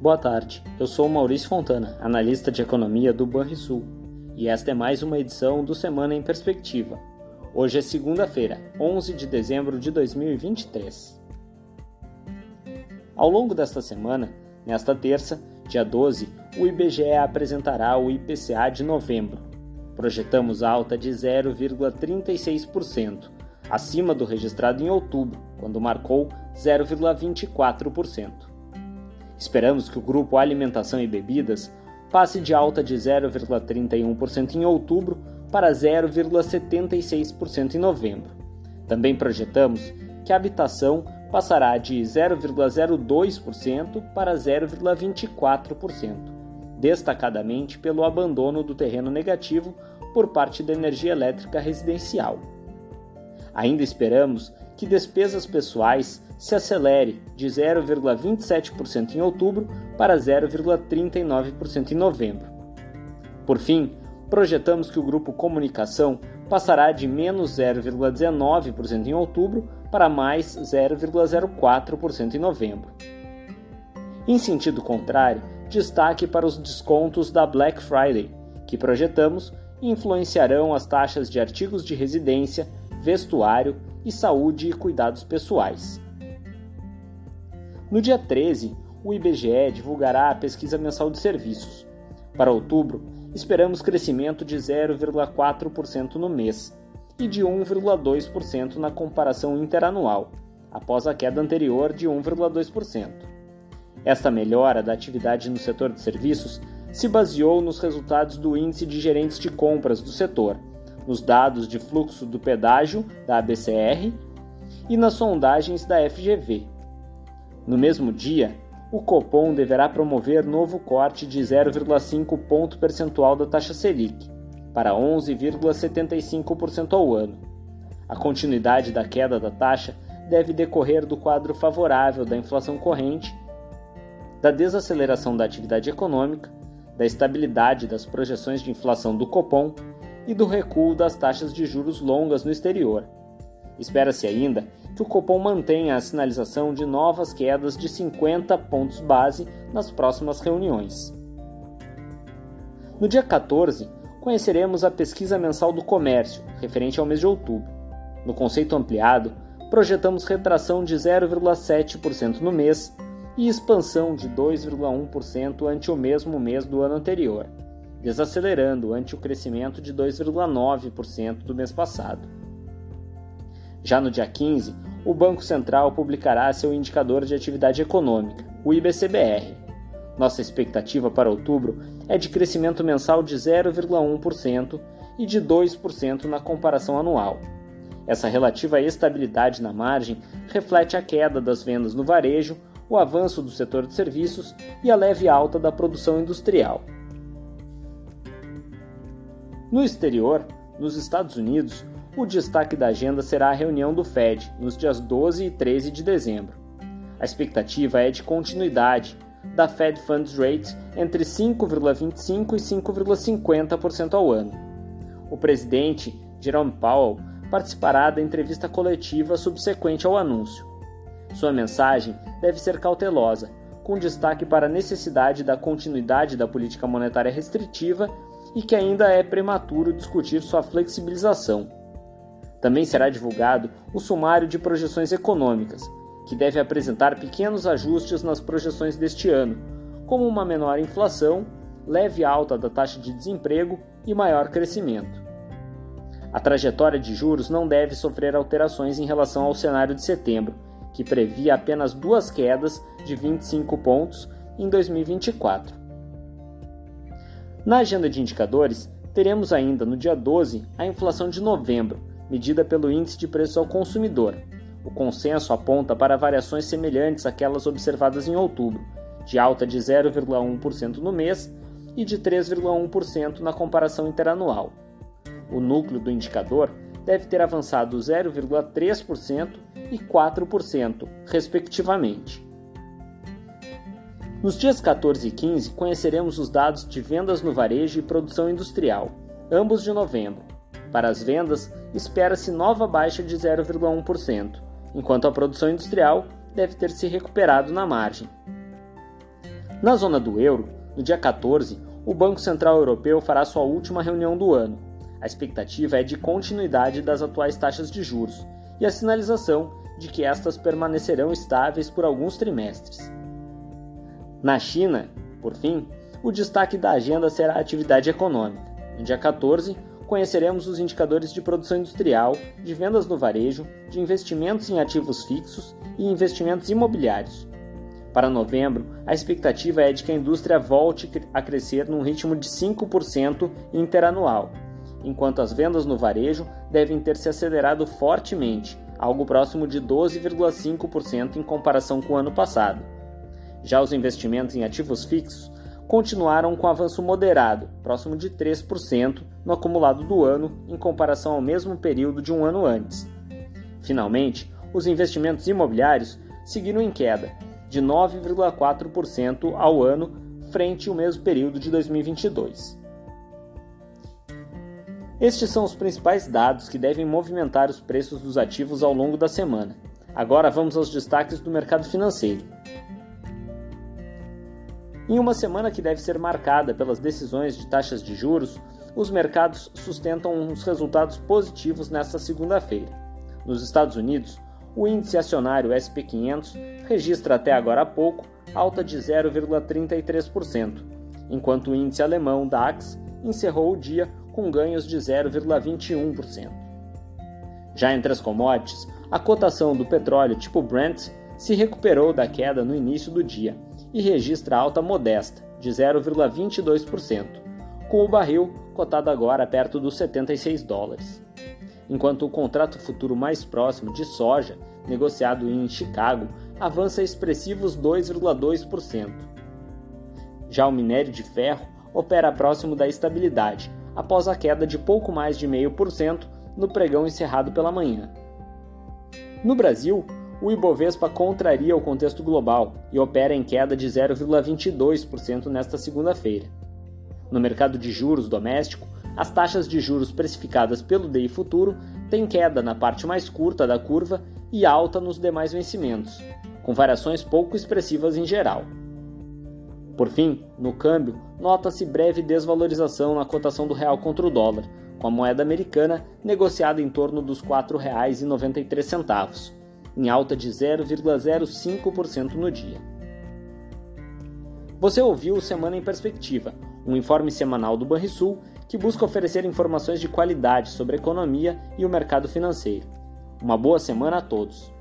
Boa tarde, eu sou Maurício Fontana, analista de economia do Banrisul, e esta é mais uma edição do Semana em Perspectiva. Hoje é segunda-feira, 11 de dezembro de 2023. Ao longo desta semana, nesta terça, dia 12, o IBGE apresentará o IPCA de novembro. Projetamos alta de 0,36%, acima do registrado em outubro, quando marcou 0,24%. Esperamos que o grupo Alimentação e Bebidas passe de alta de 0,31% em outubro para 0,76% em novembro. Também projetamos que a habitação passará de 0,02% para 0,24%, destacadamente pelo abandono do terreno negativo por parte da energia elétrica residencial. Ainda esperamos que despesas pessoais se acelere de 0,27% em outubro para 0,39% em novembro. Por fim, projetamos que o grupo Comunicação passará de menos 0,19% em outubro para mais 0,04% em novembro. Em sentido contrário, destaque para os descontos da Black Friday, que projetamos influenciarão as taxas de artigos de residência, vestuário e saúde e cuidados pessoais. No dia 13, o IBGE divulgará a pesquisa mensal de serviços. Para outubro, esperamos crescimento de 0,4% no mês e de 1,2% na comparação interanual, após a queda anterior de 1,2%. Esta melhora da atividade no setor de serviços se baseou nos resultados do Índice de Gerentes de Compras do setor, nos dados de fluxo do pedágio da ABCR e nas sondagens da FGV, no mesmo dia, o Copom deverá promover novo corte de 0,5 ponto percentual da taxa Selic, para 11,75% ao ano. A continuidade da queda da taxa deve decorrer do quadro favorável da inflação corrente, da desaceleração da atividade econômica, da estabilidade das projeções de inflação do Copom e do recuo das taxas de juros longas no exterior. Espera-se ainda que o Copom mantenha a sinalização de novas quedas de 50 pontos base nas próximas reuniões. No dia 14, conheceremos a pesquisa mensal do comércio, referente ao mês de outubro. No conceito ampliado, projetamos retração de 0,7% no mês e expansão de 2,1% ante o mesmo mês do ano anterior, desacelerando ante o crescimento de 2,9% do mês passado. Já no dia 15, o Banco Central publicará seu indicador de atividade econômica, o IBCBR. Nossa expectativa para outubro é de crescimento mensal de 0,1% e de 2% na comparação anual. Essa relativa estabilidade na margem reflete a queda das vendas no varejo, o avanço do setor de serviços e a leve alta da produção industrial. No exterior, nos Estados Unidos, o destaque da agenda será a reunião do Fed, nos dias 12 e 13 de dezembro. A expectativa é de continuidade da Fed Funds Rate entre 5,25% e 5,50% ao ano. O presidente, Jerome Powell, participará da entrevista coletiva subsequente ao anúncio. Sua mensagem deve ser cautelosa, com destaque para a necessidade da continuidade da política monetária restritiva e que ainda é prematuro discutir sua flexibilização. Também será divulgado o sumário de projeções econômicas, que deve apresentar pequenos ajustes nas projeções deste ano, como uma menor inflação, leve alta da taxa de desemprego e maior crescimento. A trajetória de juros não deve sofrer alterações em relação ao cenário de setembro, que previa apenas duas quedas de 25 pontos em 2024. Na agenda de indicadores, teremos ainda no dia 12 a inflação de novembro, medida pelo Índice de Preços ao Consumidor. O consenso aponta para variações semelhantes àquelas observadas em outubro, de alta de 0,1% no mês e de 3,1% na comparação interanual. O núcleo do indicador deve ter avançado 0,3% e 4%, respectivamente. Nos dias 14 e 15, conheceremos os dados de vendas no varejo e produção industrial, ambos de novembro. Para as vendas, espera-se nova baixa de 0,1%, enquanto a produção industrial deve ter se recuperado na margem. Na zona do euro, no dia 14, o Banco Central Europeu fará sua última reunião do ano. A expectativa é de continuidade das atuais taxas de juros e a sinalização de que estas permanecerão estáveis por alguns trimestres. Na China, por fim, o destaque da agenda será a atividade econômica. No dia 14, conheceremos os indicadores de produção industrial, de vendas no varejo, de investimentos em ativos fixos e investimentos imobiliários. Para novembro, a expectativa é de que a indústria volte a crescer num ritmo de 5% interanual, enquanto as vendas no varejo devem ter se acelerado fortemente, algo próximo de 12,5% em comparação com o ano passado. Já os investimentos em ativos fixos continuaram com avanço moderado, próximo de 3% no acumulado do ano em comparação ao mesmo período de um ano antes. Finalmente, os investimentos imobiliários seguiram em queda, de 9,4% ao ano frente ao mesmo período de 2022. Estes são os principais dados que devem movimentar os preços dos ativos ao longo da semana. Agora vamos aos destaques do mercado financeiro. Em uma semana que deve ser marcada pelas decisões de taxas de juros, os mercados sustentam os resultados positivos nesta segunda-feira. Nos Estados Unidos, o índice acionário SP500 registra até agora há pouco alta de 0,33%, enquanto o índice alemão DAX encerrou o dia com ganhos de 0,21%. Já entre as commodities, a cotação do petróleo tipo Brent se recuperou da queda no início do dia e registra alta modesta, de 0,22%, com o barril cotado agora perto dos 76 dólares. Enquanto o contrato futuro mais próximo de soja, negociado em Chicago, avança expressivos 2,2%. Já o minério de ferro opera próximo da estabilidade, após a queda de pouco mais de 0,5% no pregão encerrado pela manhã. No Brasil, o Ibovespa contraria o contexto global e opera em queda de 0,22% nesta segunda-feira. No mercado de juros doméstico, as taxas de juros precificadas pelo DI futuro têm queda na parte mais curta da curva e alta nos demais vencimentos, com variações pouco expressivas em geral. Por fim, no câmbio, nota-se breve desvalorização na cotação do real contra o dólar, com a moeda americana negociada em torno dos R$ 4,93, em alta de 0,05% no dia. Você ouviu o Semana em Perspectiva, um informe semanal do Banrisul que busca oferecer informações de qualidade sobre a economia e o mercado financeiro. Uma boa semana a todos!